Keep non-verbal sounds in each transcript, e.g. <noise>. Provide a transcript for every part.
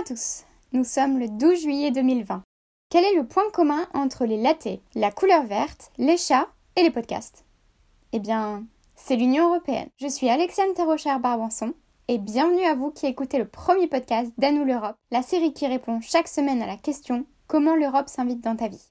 À tous, nous sommes le 12 juillet 2020. Quel est le point commun entre les latés, la couleur verte, les chats et les podcasts? Eh bien, c'est l'Union européenne. Je suis Alexiane Terrochère Barbanson et bienvenue à vous qui écoutez le premier podcast d'Anou l'Europe, la série qui répond chaque semaine à la question Comment l'Europe s'invite dans ta vie?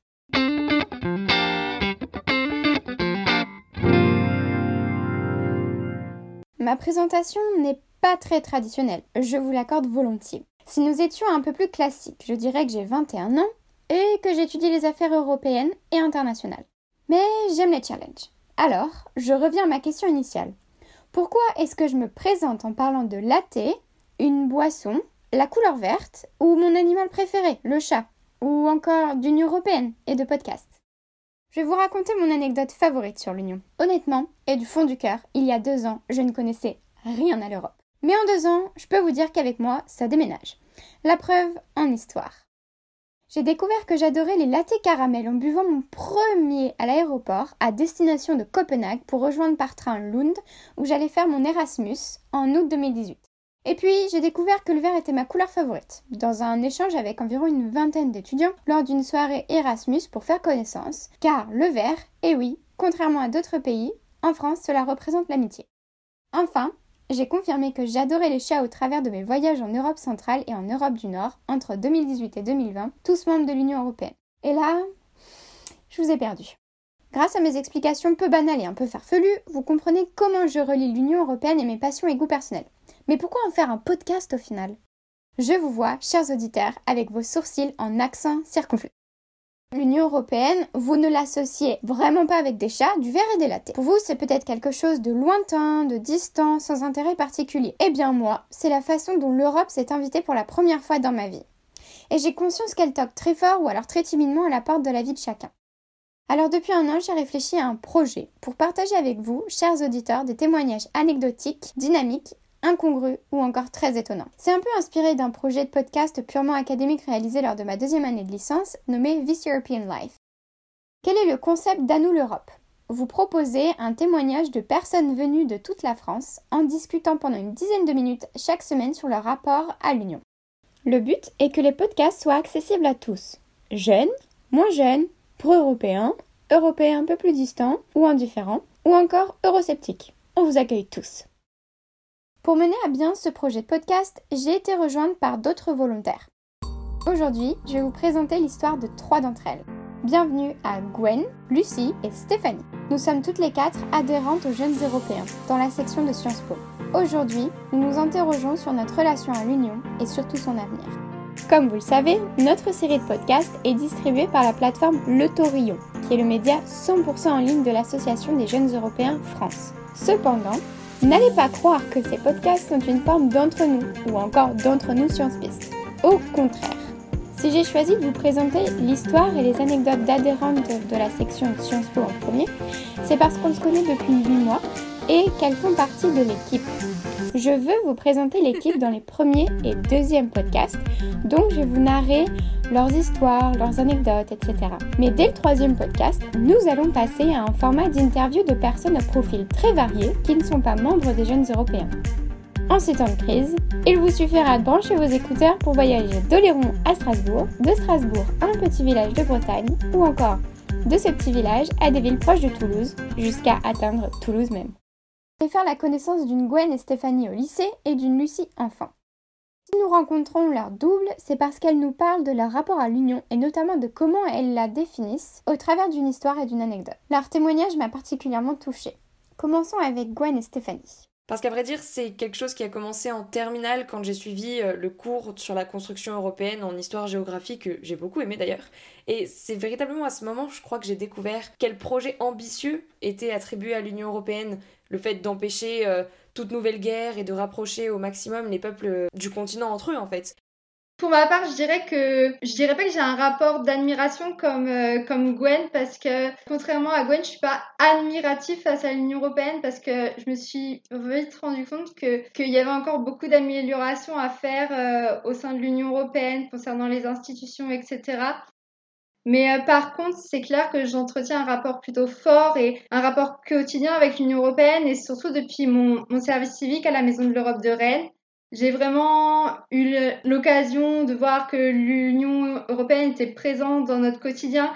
Ma présentation n'est pas très traditionnelle, je vous l'accorde volontiers. Si nous étions un peu plus classiques, je dirais que j'ai 21 ans et que j'étudie les affaires européennes et internationales. Mais j'aime les challenges. Alors, je reviens à ma question initiale. Pourquoi est-ce que je me présente en parlant de latte, une boisson, la couleur verte ou mon animal préféré, le chat, ou encore d'Union européenne et de podcast Je vais vous raconter mon anecdote favorite sur l'Union. Honnêtement, et du fond du cœur, il y a deux ans, je ne connaissais rien à l'Europe. Mais en deux ans, je peux vous dire qu'avec moi, ça déménage. La preuve en histoire. J'ai découvert que j'adorais les lattés caramel en buvant mon premier à l'aéroport à destination de Copenhague pour rejoindre par train Lund où j'allais faire mon Erasmus en août 2018. Et puis j'ai découvert que le vert était ma couleur favorite, dans un échange avec environ une vingtaine d'étudiants lors d'une soirée Erasmus pour faire connaissance, car le vert, et oui, contrairement à d'autres pays, en France cela représente l'amitié. Enfin, j'ai confirmé que j'adorais les chats au travers de mes voyages en Europe centrale et en Europe du Nord entre 2018 et 2020, tous membres de l'Union européenne. Et là, je vous ai perdu. Grâce à mes explications peu banales et un peu farfelues, vous comprenez comment je relie l'Union européenne et mes passions et goûts personnels. Mais pourquoi en faire un podcast au final? Je vous vois, chers auditeurs, avec vos sourcils en accent circonflexe. L'Union européenne, vous ne l'associez vraiment pas avec des chats, du verre et des latés. Pour vous, c'est peut-être quelque chose de lointain, de distant, sans intérêt particulier. Eh bien moi, c'est la façon dont l'Europe s'est invitée pour la première fois dans ma vie. Et j'ai conscience qu'elle toque très fort ou alors très timidement à la porte de la vie de chacun. Alors depuis un an, j'ai réfléchi à un projet pour partager avec vous, chers auditeurs, des témoignages anecdotiques, dynamiques incongru ou encore très étonnant. C'est un peu inspiré d'un projet de podcast purement académique réalisé lors de ma deuxième année de licence nommé This European Life. Quel est le concept d'Anou l'Europe? Vous proposez un témoignage de personnes venues de toute la France en discutant pendant une dizaine de minutes chaque semaine sur leur rapport à l'Union. Le but est que les podcasts soient accessibles à tous, jeunes, moins jeunes, pro-européens, européens un peu plus distants ou indifférents, ou encore eurosceptiques. On vous accueille tous. Pour mener à bien ce projet de podcast, j'ai été rejointe par d'autres volontaires. Aujourd'hui, je vais vous présenter l'histoire de trois d'entre elles. Bienvenue à Gwen, Lucie et Stéphanie. Nous sommes toutes les quatre adhérentes aux Jeunes Européens dans la section de Sciences Po. Aujourd'hui, nous nous interrogeons sur notre relation à l'Union et surtout son avenir. Comme vous le savez, notre série de podcasts est distribuée par la plateforme Le Torillon, qui est le média 100% en ligne de l'Association des Jeunes Européens France. Cependant, N'allez pas croire que ces podcasts sont une forme d'entre nous ou encore d'entre nous Science Piste. Au contraire. Si j'ai choisi de vous présenter l'histoire et les anecdotes d'adhérentes de la section Sciences Po en premier, c'est parce qu'on se connaît depuis 8 mois et qu'elles font partie de l'équipe. Je veux vous présenter l'équipe dans les premiers et deuxièmes podcasts, donc je vais vous narrer leurs histoires, leurs anecdotes, etc. Mais dès le troisième podcast, nous allons passer à un format d'interview de personnes à profil très variés qui ne sont pas membres des jeunes européens. En ces temps de crise, il vous suffira de brancher vos écouteurs pour voyager d'Oléron à Strasbourg, de Strasbourg à un petit village de Bretagne, ou encore de ce petit village à des villes proches de Toulouse, jusqu'à atteindre Toulouse même. Vais faire la connaissance d'une Gwen et Stéphanie au lycée et d'une Lucie enfant. Si nous rencontrons leur double, c'est parce qu'elles nous parlent de leur rapport à l'union et notamment de comment elles la définissent au travers d'une histoire et d'une anecdote. Leur témoignage m'a particulièrement touchée. Commençons avec Gwen et Stéphanie. Parce qu'à vrai dire, c'est quelque chose qui a commencé en terminale quand j'ai suivi euh, le cours sur la construction européenne en histoire-géographie que j'ai beaucoup aimé d'ailleurs. Et c'est véritablement à ce moment, je crois, que j'ai découvert quel projet ambitieux était attribué à l'Union européenne. Le fait d'empêcher euh, toute nouvelle guerre et de rapprocher au maximum les peuples euh, du continent entre eux en fait. Pour ma part, je dirais que je dirais pas que j'ai un rapport d'admiration comme euh, comme Gwen parce que contrairement à Gwen, je suis pas admiratif face à l'Union européenne parce que je me suis vite rendu compte que qu'il y avait encore beaucoup d'améliorations à faire euh, au sein de l'Union européenne concernant les institutions, etc. Mais euh, par contre, c'est clair que j'entretiens un rapport plutôt fort et un rapport quotidien avec l'Union européenne et surtout depuis mon, mon service civique à la Maison de l'Europe de Rennes J'ai vraiment eu l'occasion de voir que l'Union européenne était présente dans notre quotidien.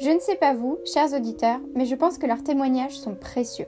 Je ne sais pas vous, chers auditeurs, mais je pense que leurs témoignages sont précieux.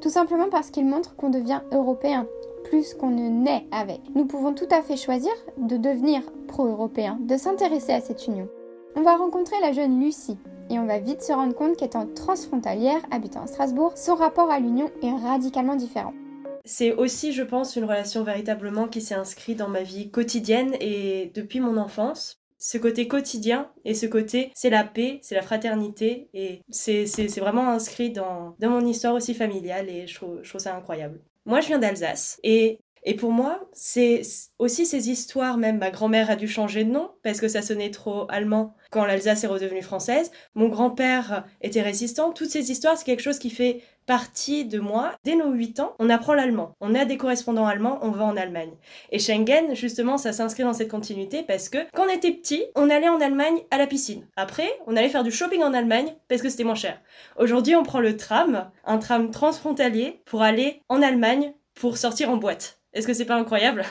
Tout simplement parce qu'ils montrent qu'on devient européen, plus qu'on ne naît avec. Nous pouvons tout à fait choisir de devenir pro-européen, de s'intéresser à cette union. On va rencontrer la jeune Lucie, et on va vite se rendre compte qu'étant transfrontalière, habitant à Strasbourg, son rapport à l'Union est radicalement différent. C'est aussi, je pense, une relation véritablement qui s'est inscrite dans ma vie quotidienne et depuis mon enfance. Ce côté quotidien et ce côté, c'est la paix, c'est la fraternité et c'est vraiment inscrit dans, dans mon histoire aussi familiale et je trouve, je trouve ça incroyable. Moi, je viens d'Alsace et et pour moi, c'est aussi ces histoires, même ma grand-mère a dû changer de nom parce que ça sonnait trop allemand quand l'Alsace est redevenue française. Mon grand-père était résistant. Toutes ces histoires, c'est quelque chose qui fait partie de moi. Dès nos 8 ans, on apprend l'allemand. On a des correspondants allemands, on va en Allemagne. Et Schengen, justement, ça s'inscrit dans cette continuité parce que quand on était petit, on allait en Allemagne à la piscine. Après, on allait faire du shopping en Allemagne parce que c'était moins cher. Aujourd'hui, on prend le tram, un tram transfrontalier, pour aller en Allemagne pour sortir en boîte. Est-ce que c'est pas incroyable?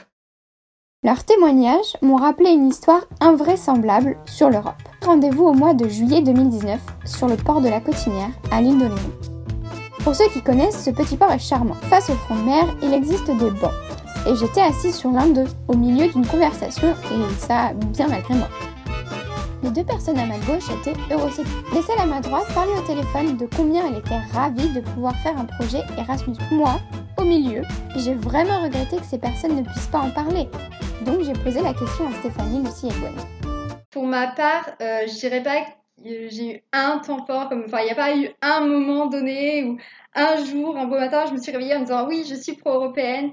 Leurs témoignages m'ont rappelé une histoire invraisemblable sur l'Europe. Rendez-vous au mois de juillet 2019 sur le port de la Cotinière à l'île de Léon. Pour ceux qui connaissent, ce petit port est charmant. Face au front de mer, il existe des bancs. Et j'étais assise sur l'un d'eux, au milieu d'une conversation, et ça bien malgré moi. Les deux personnes à ma gauche étaient eurosceptiques. Les celles à ma droite parlaient au téléphone de combien elle était ravie de pouvoir faire un projet Erasmus. Moi, au milieu, j'ai vraiment regretté que ces personnes ne puissent pas en parler. Donc j'ai posé la question à Stéphanie, Lucie et Gwen. Pour ma part, euh, je dirais pas que j'ai eu un temps fort, comme, enfin il n'y a pas eu un moment donné ou un jour, un beau matin, je me suis réveillée en me disant oui, je suis pro-européenne.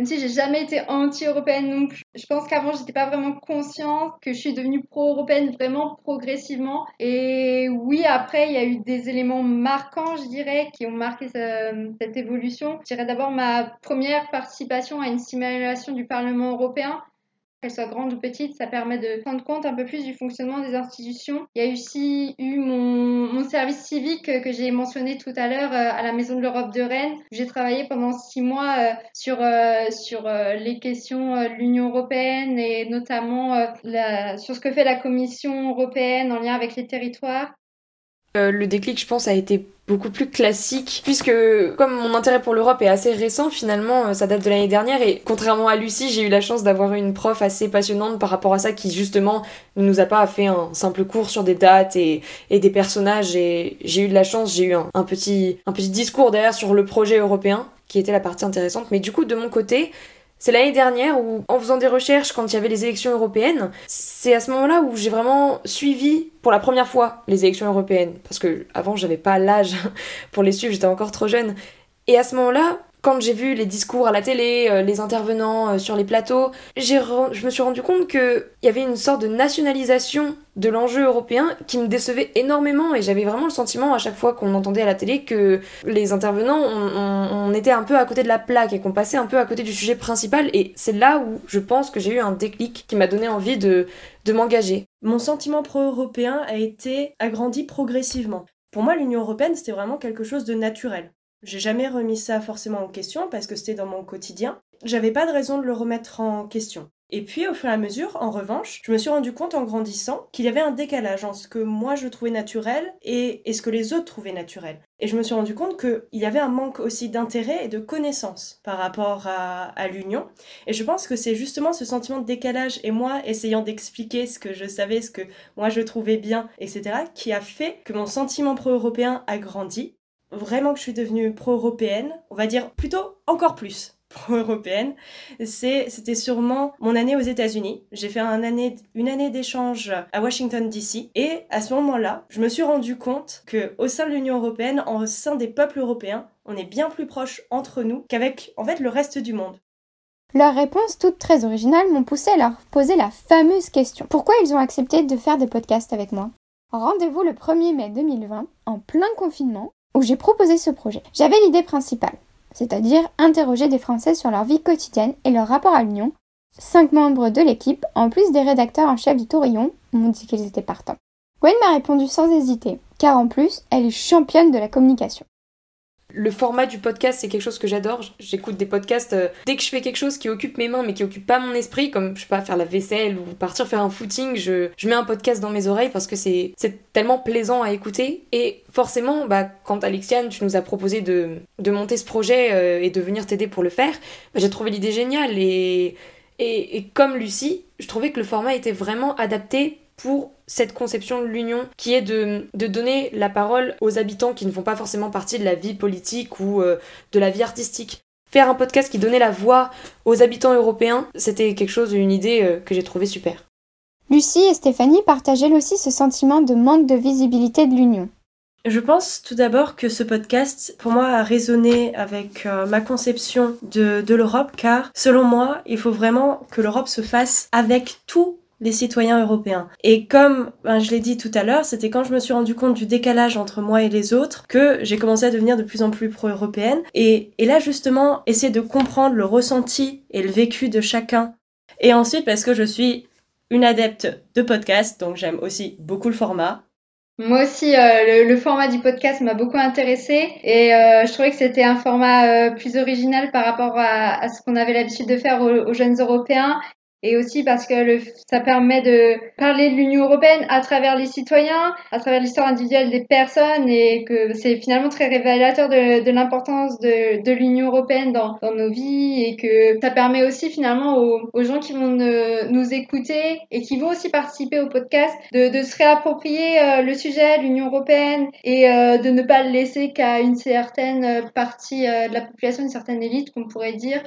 Même si j'ai jamais été anti-européenne non plus. Je pense qu'avant, j'étais pas vraiment consciente que je suis devenue pro-européenne vraiment progressivement. Et oui, après, il y a eu des éléments marquants, je dirais, qui ont marqué cette évolution. Je dirais d'abord ma première participation à une simulation du Parlement européen qu'elle soit grande ou petite, ça permet de prendre compte un peu plus du fonctionnement des institutions. Il y a aussi eu mon, mon service civique que j'ai mentionné tout à l'heure euh, à la Maison de l'Europe de Rennes. J'ai travaillé pendant six mois euh, sur, euh, sur les questions de l'Union européenne et notamment la, sur ce que fait la Commission européenne en lien avec les territoires. Le déclic, je pense, a été beaucoup plus classique puisque comme mon intérêt pour l'Europe est assez récent finalement euh, ça date de l'année dernière et contrairement à Lucie j'ai eu la chance d'avoir une prof assez passionnante par rapport à ça qui justement ne nous a pas fait un simple cours sur des dates et, des personnages et j'ai eu de la chance j'ai eu petit, un petit discours derrière sur le projet européen qui était la partie intéressante. Mais du coup de mon côté c'est l'année dernière où, en faisant des recherches quand il y avait les élections européennes, c'est à ce moment-là où j'ai vraiment suivi pour la première fois les élections européennes. Parce que avant, j'avais pas l'âge <laughs> pour les suivre, j'étais encore trop jeune. Et à ce moment-là, quand j'ai vu les discours à la télé, euh, les intervenants euh, sur les plateaux, je me suis rendu compte qu'il y avait une sorte de nationalisation de l'enjeu européen qui me décevait énormément et j'avais vraiment le sentiment à chaque fois qu'on entendait à la télé que les intervenants, on, était un peu à côté de la plaque et qu'on passait un peu à côté du sujet principal et c'est là où je pense que j'ai eu un déclic qui m'a donné envie de, de m'engager. Mon sentiment pro-européen a été agrandi progressivement. Pour moi, l'Union européenne, c'était vraiment quelque chose de naturel. J'ai jamais remis ça forcément en question parce que c'était dans mon quotidien. J'avais pas de raison de le remettre en question. Et puis au fur et à mesure, en revanche, je me suis rendu compte en grandissant qu'il y avait un décalage entre ce que moi je trouvais naturel et, ce que les autres trouvaient naturel. Et je me suis rendu compte qu'il y avait un manque aussi d'intérêt et de connaissance par rapport à, à l'union. Et je pense que c'est justement ce sentiment de décalage et moi essayant d'expliquer ce que je savais, ce que moi je trouvais bien, etc., qui a fait que mon sentiment pro-européen a grandi vraiment que je suis devenue pro-européenne, on va dire plutôt encore plus <laughs> pro-européenne, c'était sûrement mon année aux États-Unis. J'ai fait un année, une année d'échange à Washington DC et à ce moment-là, je me suis rendu compte que au sein de l'Union européenne, au sein des peuples européens, on est bien plus proche entre nous qu'avec en fait le reste du monde. Leurs réponses, toutes très originales, m'ont poussé à leur poser la fameuse question. Pourquoi ils ont accepté de faire des podcasts avec moi? Rendez-vous le 1er mai 2020, en plein confinement, où j'ai proposé ce projet. J'avais l'idée principale, c'est-à-dire interroger des Français sur leur vie quotidienne et leur rapport à l'Union. Cinq membres de l'équipe, en plus des rédacteurs en chef du Tourillon, m'ont dit qu'ils étaient partants. Gwen m'a répondu sans hésiter, car en plus, elle est championne de la communication. Le format du podcast, c'est quelque chose que j'adore. J'écoute des podcasts euh, dès que je fais quelque chose qui occupe mes mains mais qui occupe pas mon esprit, comme je sais pas, faire la vaisselle ou partir faire un footing, je, je mets un podcast dans mes oreilles parce que c'est tellement plaisant à écouter. Et forcément, bah, quand Alexiane, tu nous as proposé de, de monter ce projet euh, et de venir t'aider pour le faire, bah, j'ai trouvé l'idée géniale. Et, et, et comme Lucie, je trouvais que le format était vraiment adapté pour cette conception de l'union qui est de, de, donner la parole aux habitants qui ne font pas forcément partie de la vie politique ou euh, de la vie artistique. Faire un podcast qui donnait la voix aux habitants européens, c'était quelque chose, une idée euh, que j'ai trouvé super. Lucie et Stéphanie partageaient aussi ce sentiment de manque de visibilité de l'Union. Je pense tout d'abord que ce podcast, pour moi, a résonné avec euh, ma conception de, de l'Europe, car selon moi, il faut vraiment que l'Europe se fasse avec tout les citoyens européens. Et comme ben, je l'ai dit tout à l'heure, c'était quand je me suis rendu compte du décalage entre moi et les autres que j'ai commencé à devenir de plus en plus pro-européenne. Et, là, justement, essayer de comprendre le ressenti et le vécu de chacun. Et ensuite, parce que je suis une adepte de podcast, donc j'aime aussi beaucoup le format. Moi aussi, euh, le, format du podcast m'a beaucoup intéressé et euh, je trouvais que c'était un format euh, plus original par rapport à, ce qu'on avait l'habitude de faire aux, jeunes Européens et aussi parce que le, ça permet de parler de l'Union européenne à travers les citoyens, à travers l'histoire individuelle des personnes et que c'est finalement très révélateur de, de l'importance de, de l'Union européenne dans, dans, nos vies et que ça permet aussi finalement aux, aux gens qui vont nous écouter et qui vont aussi participer au podcast de, de se réapproprier euh, le sujet, l'Union européenne et euh, de ne pas le laisser qu'à une certaine partie euh, de la population, une certaine élite qu'on pourrait dire,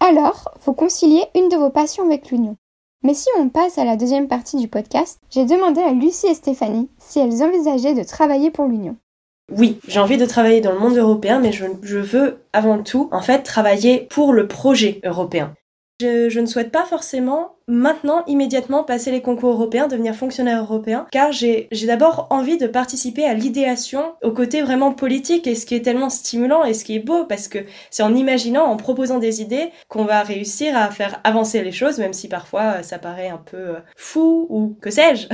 alors, faut concilier une de vos passions avec l'union. Mais si on passe à la deuxième partie du podcast, j'ai demandé à Lucie et Stéphanie si elles envisageaient de travailler pour l'union. Oui, j'ai envie de travailler dans le monde européen, mais je, veux avant tout, en fait, travailler pour le projet européen. Je ne souhaite pas forcément maintenant, immédiatement, passer les concours européens, devenir fonctionnaire européen, car j'ai d'abord envie de participer à l'idéation au côté vraiment politique, et ce qui est tellement stimulant et ce qui est beau, parce que c'est en imaginant, en proposant des idées, qu'on va réussir à faire avancer les choses, même si parfois euh, ça paraît un peu euh, fou ou que sais-je.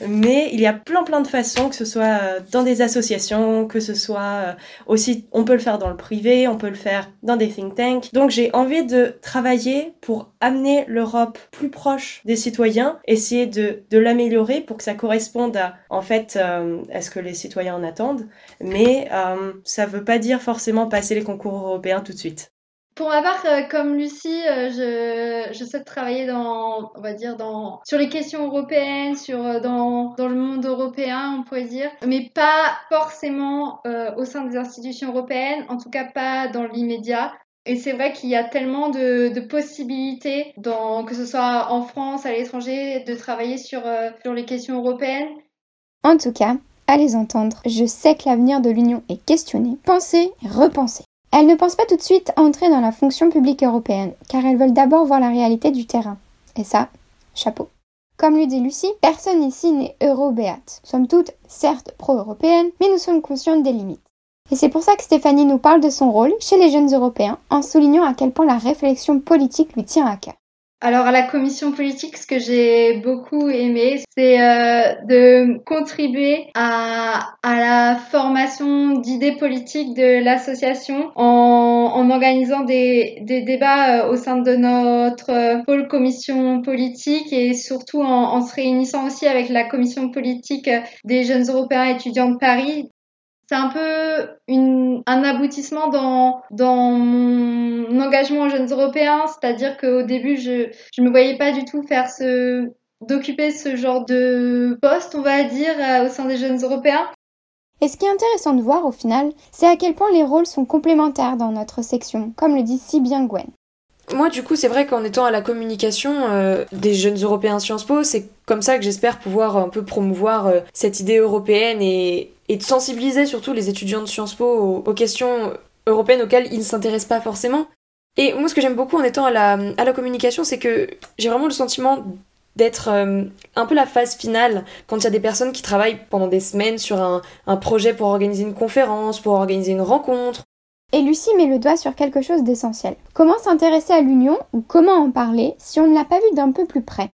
<laughs> Mais il y a plein plein de façons, que ce soit euh, dans des associations, que ce soit aussi, on peut le faire dans le privé, on peut le faire dans des think tanks. Donc j'ai envie de travailler pour amener l'Europe plus proche des citoyens, essayer de, l'améliorer pour que ça corresponde à, en fait, euh, à ce que les citoyens en attendent. Mais euh, ça ne veut pas dire forcément passer les concours européens tout de suite. Pour ma part, euh, comme Lucie, euh, je, je souhaite travailler dans, on va dire, dans, sur les questions européennes, sur, dans, dans le monde européen, on pourrait dire, mais pas forcément au sein des institutions européennes, en tout cas pas dans l'immédiat. Et c'est vrai qu'il y a tellement de, possibilités, que ce soit en France, à l'étranger, de travailler sur, euh, sur les questions européennes. En tout cas, à les entendre, je sais que l'avenir de l'Union est questionné, pensé et repensé. Elles ne pensent pas tout de suite à entrer dans la fonction publique européenne, car elles veulent d'abord voir la réalité du terrain. Et ça, chapeau. Comme lui dit Lucie, personne ici n'est eurobéate. Sommes toutes, certes, pro-européennes, mais nous sommes conscientes des limites. Et c'est pour ça que Stéphanie nous parle de son rôle chez les jeunes européens, en soulignant à quel point la réflexion politique lui tient à cœur. Alors à la commission politique, ce que j'ai beaucoup aimé, c'est euh, de contribuer à, la formation d'idées politiques de l'association en, en, organisant des, débats euh, au sein de notre pôle commission politique et surtout en, en se réunissant aussi avec la commission politique des jeunes européens étudiants de Paris c'est un peu un aboutissement dans, dans mon engagement aux jeunes européens, c'est-à-dire qu'au début, je ne me voyais pas du tout faire ce d'occuper ce genre de poste, on va dire, euh, au sein des jeunes européens. Et ce qui est intéressant de voir au final, c'est à quel point les rôles sont complémentaires dans notre section, comme le dit si bien Gwen. Moi, du coup, c'est vrai qu'en étant à la communication euh, des jeunes Européens Sciences Po, c'est comme ça que j'espère pouvoir un peu promouvoir euh, cette idée européenne et, et, de sensibiliser surtout les étudiants de Sciences Po aux, aux questions européennes auxquelles ils ne s'intéressent pas forcément. Et moi, ce que j'aime beaucoup en étant à la, à la communication, c'est que j'ai vraiment le sentiment d'être euh, un peu la phase finale quand il y a des personnes qui travaillent pendant des semaines sur un, un projet pour organiser une conférence, pour organiser une rencontre, et Lucie met le doigt sur quelque chose d'essentiel. Comment s'intéresser à l'union ou comment en parler si on ne l'a pas vu d'un peu plus près?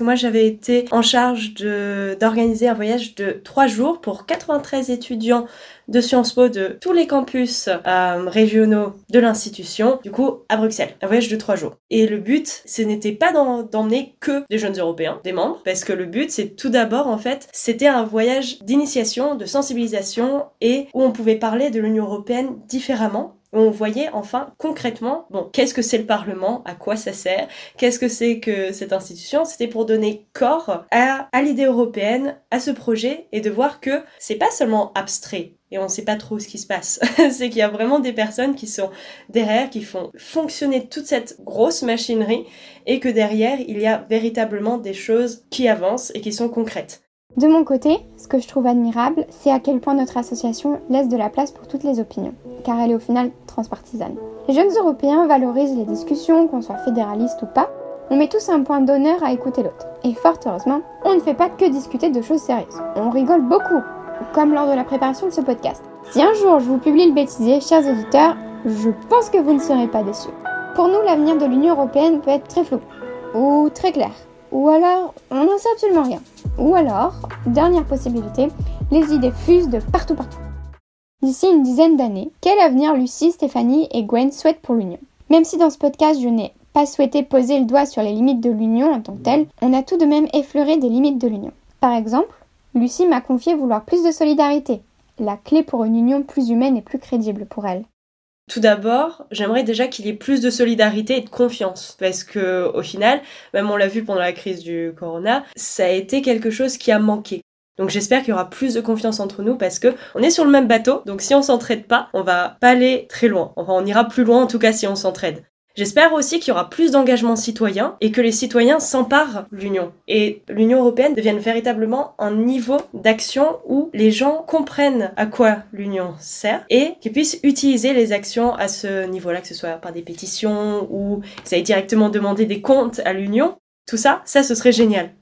Moi, j'avais été en charge d'organiser un voyage de trois jours pour 93 étudiants de Sciences Po de tous les campus euh, régionaux de l'institution, du coup à Bruxelles, un voyage de trois jours. Et le but, ce n'était pas d'emmener que des jeunes européens, des membres, parce que le but, c'est tout d'abord, en fait, c'était un voyage d'initiation, de sensibilisation, et où on pouvait parler de l'Union européenne différemment, on voyait enfin concrètement, bon, qu'est-ce que c'est le Parlement, à quoi ça sert, qu'est-ce que c'est que cette institution? C'était pour donner corps à, l'idée européenne, à ce projet, et de voir que c'est pas seulement abstrait. Et on ne sait pas trop ce qui se passe. <laughs> c'est qu'il y a vraiment des personnes qui sont derrière, qui font fonctionner toute cette grosse machinerie, et que derrière, il y a véritablement des choses qui avancent et qui sont concrètes. De mon côté, ce que je trouve admirable, c'est à quel point notre association laisse de la place pour toutes les opinions, car elle est au final transpartisane. Les jeunes Européens valorisent les discussions, qu'on soit fédéraliste ou pas. On met tous un point d'honneur à écouter l'autre. Et fort heureusement, on ne fait pas que discuter de choses sérieuses. On rigole beaucoup, comme lors de la préparation de ce podcast. Si un jour je vous publie le bêtisier, chers auditeurs, je pense que vous ne serez pas déçus. Pour nous, l'avenir de l'Union européenne peut être très flou, ou très clair, ou alors on n'en sait absolument rien. Ou alors, dernière possibilité, les idées fusent de partout partout. D'ici une dizaine d'années, quel avenir Lucie, Stéphanie et Gwen souhaitent pour l'Union? Même si dans ce podcast je n'ai pas souhaité poser le doigt sur les limites de l'Union en tant que telle, on a tout de même effleuré des limites de l'Union. Par exemple, Lucie m'a confié vouloir plus de solidarité, la clé pour une union plus humaine et plus crédible pour elle. Tout d'abord, j'aimerais déjà qu'il y ait plus de solidarité et de confiance. Parce que, au final, même on l'a vu pendant la crise du corona, ça a été quelque chose qui a manqué. Donc j'espère qu'il y aura plus de confiance entre nous parce que on est sur le même bateau, donc si on s'entraide pas, on va pas aller très loin. Enfin, on ira plus loin en tout cas si on s'entraide. J'espère aussi qu'il y aura plus d'engagement citoyen et que les citoyens s'emparent de l'Union. Et l'Union européenne devienne véritablement un niveau d'action où les gens comprennent à quoi l'Union sert et qu'ils puissent utiliser les actions à ce niveau-là, que ce soit par des pétitions ou qu'ils aillent directement demander des comptes à l'Union. Tout ça, ça, ce serait génial.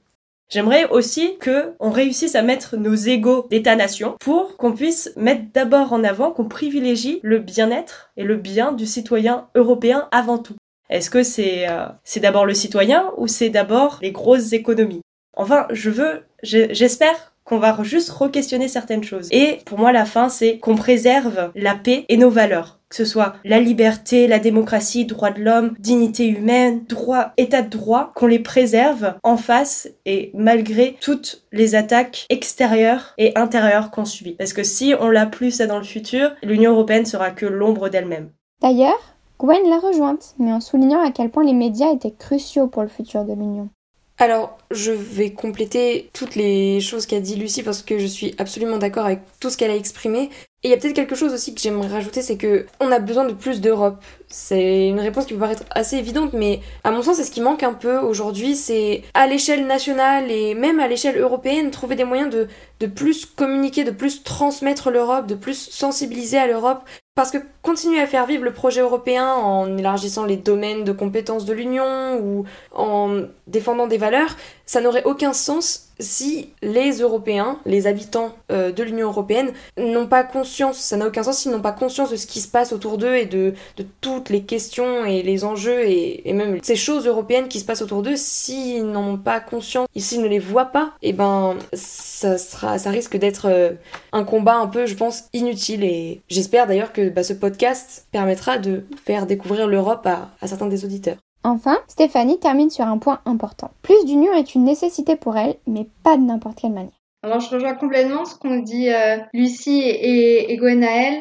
J'aimerais aussi que on réussisse à mettre nos égaux d'État-nation pour qu'on puisse mettre d'abord en avant qu'on privilégie le bien-être et le bien du citoyen européen avant tout. Est-ce que c'est euh, c'est d'abord le citoyen ou c'est d'abord les grosses économies? Enfin, je veux, j'espère qu'on va juste re-questionner certaines choses. Et pour moi, la fin, c'est qu'on préserve la paix et nos valeurs que ce soit la liberté, la démocratie, droits de l'homme, dignité humaine, droit, état de droit, qu'on les préserve en face et malgré toutes les attaques extérieures et intérieures qu'on subit. Parce que si on l'a plus ça dans le futur, l'Union européenne sera que l'ombre d'elle-même. D'ailleurs, Gwen l'a rejointe, mais en soulignant à quel point les médias étaient cruciaux pour le futur de l'Union. Alors, je vais compléter toutes les choses qu'a dit Lucie parce que je suis absolument d'accord avec tout ce qu'elle a exprimé. Et il y a peut-être quelque chose aussi que j'aimerais rajouter, c'est que on a besoin de plus d'Europe. C'est une réponse qui peut paraître assez évidente, mais à mon sens, c'est ce qui manque un peu aujourd'hui, c'est à l'échelle nationale et même à l'échelle européenne, trouver des moyens de, de plus communiquer, de plus transmettre l'Europe, de plus sensibiliser à l'Europe. Parce que continuer à faire vivre le projet européen en élargissant les domaines de compétences de l'Union ou en défendant des valeurs, ça n'aurait aucun sens si les Européens, les habitants euh, de l'Union européenne, n'ont pas conscience, ça n'a aucun sens s'ils n'ont pas conscience de ce qui se passe autour d'eux et de, toutes les questions et les enjeux et, et, même ces choses européennes qui se passent autour d'eux, s'ils n'en ont pas conscience, s'ils ne les voient pas, et eh ben ça, sera, ça risque d'être euh, un combat un peu, je pense, inutile. Et j'espère d'ailleurs que bah, ce podcast permettra de faire découvrir l'Europe à certains des auditeurs. Enfin, Stéphanie termine sur un point important. Plus d'union est une nécessité pour elle, mais pas de n'importe quelle manière. Alors je rejoins complètement ce qu'ont dit euh, Lucie et, et.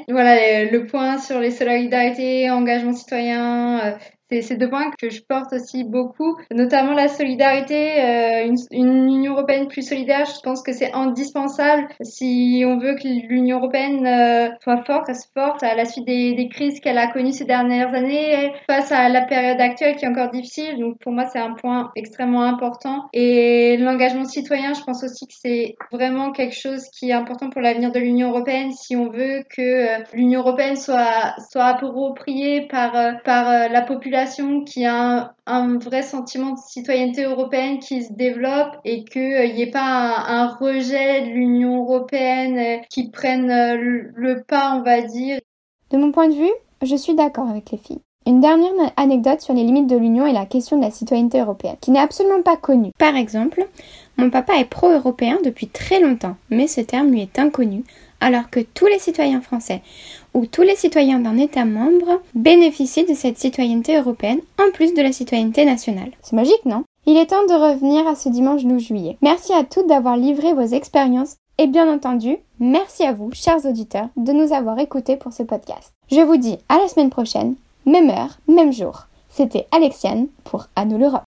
Voilà le, point sur les solidarités, engagement citoyen, euh, c'est ces deux points que je porte aussi beaucoup, notamment la solidarité, euh, une, Union européenne plus solidaire. Je pense que c'est indispensable si on veut que l'Union européenne euh, soit forte, reste forte à la suite des, des crises qu'elle a connues ces dernières années, face à la période actuelle qui est encore difficile. Donc pour moi, c'est un point extrêmement important. Et l'engagement citoyen, je pense aussi que c'est vraiment quelque chose qui est important pour l'avenir de l'Union européenne si on veut que euh, l'Union européenne soit, soit appropriée par, par la population qui a un, vrai sentiment de citoyenneté européenne qui se développe et qu'il n'y ait pas un, rejet de l'Union européenne euh, qui prenne euh, le, pas, on va dire. De mon point de vue, je suis d'accord avec les filles. Une dernière anecdote sur les limites de l'Union et la question de la citoyenneté européenne, qui n'est absolument pas connue. Par exemple, mon papa est pro-européen depuis très longtemps, mais ce terme lui est inconnu, alors que tous les citoyens français ou tous les citoyens d'un État membre bénéficient de cette citoyenneté européenne en plus de la citoyenneté nationale. C'est magique, non? Il est temps de revenir à ce dimanche 12 juillet. Merci à toutes d'avoir livré vos expériences et bien entendu, merci à vous, chers auditeurs, de nous avoir écoutés pour ce podcast. Je vous dis à la semaine prochaine, même heure, même jour. C'était Alexiane pour À nous l'Europe.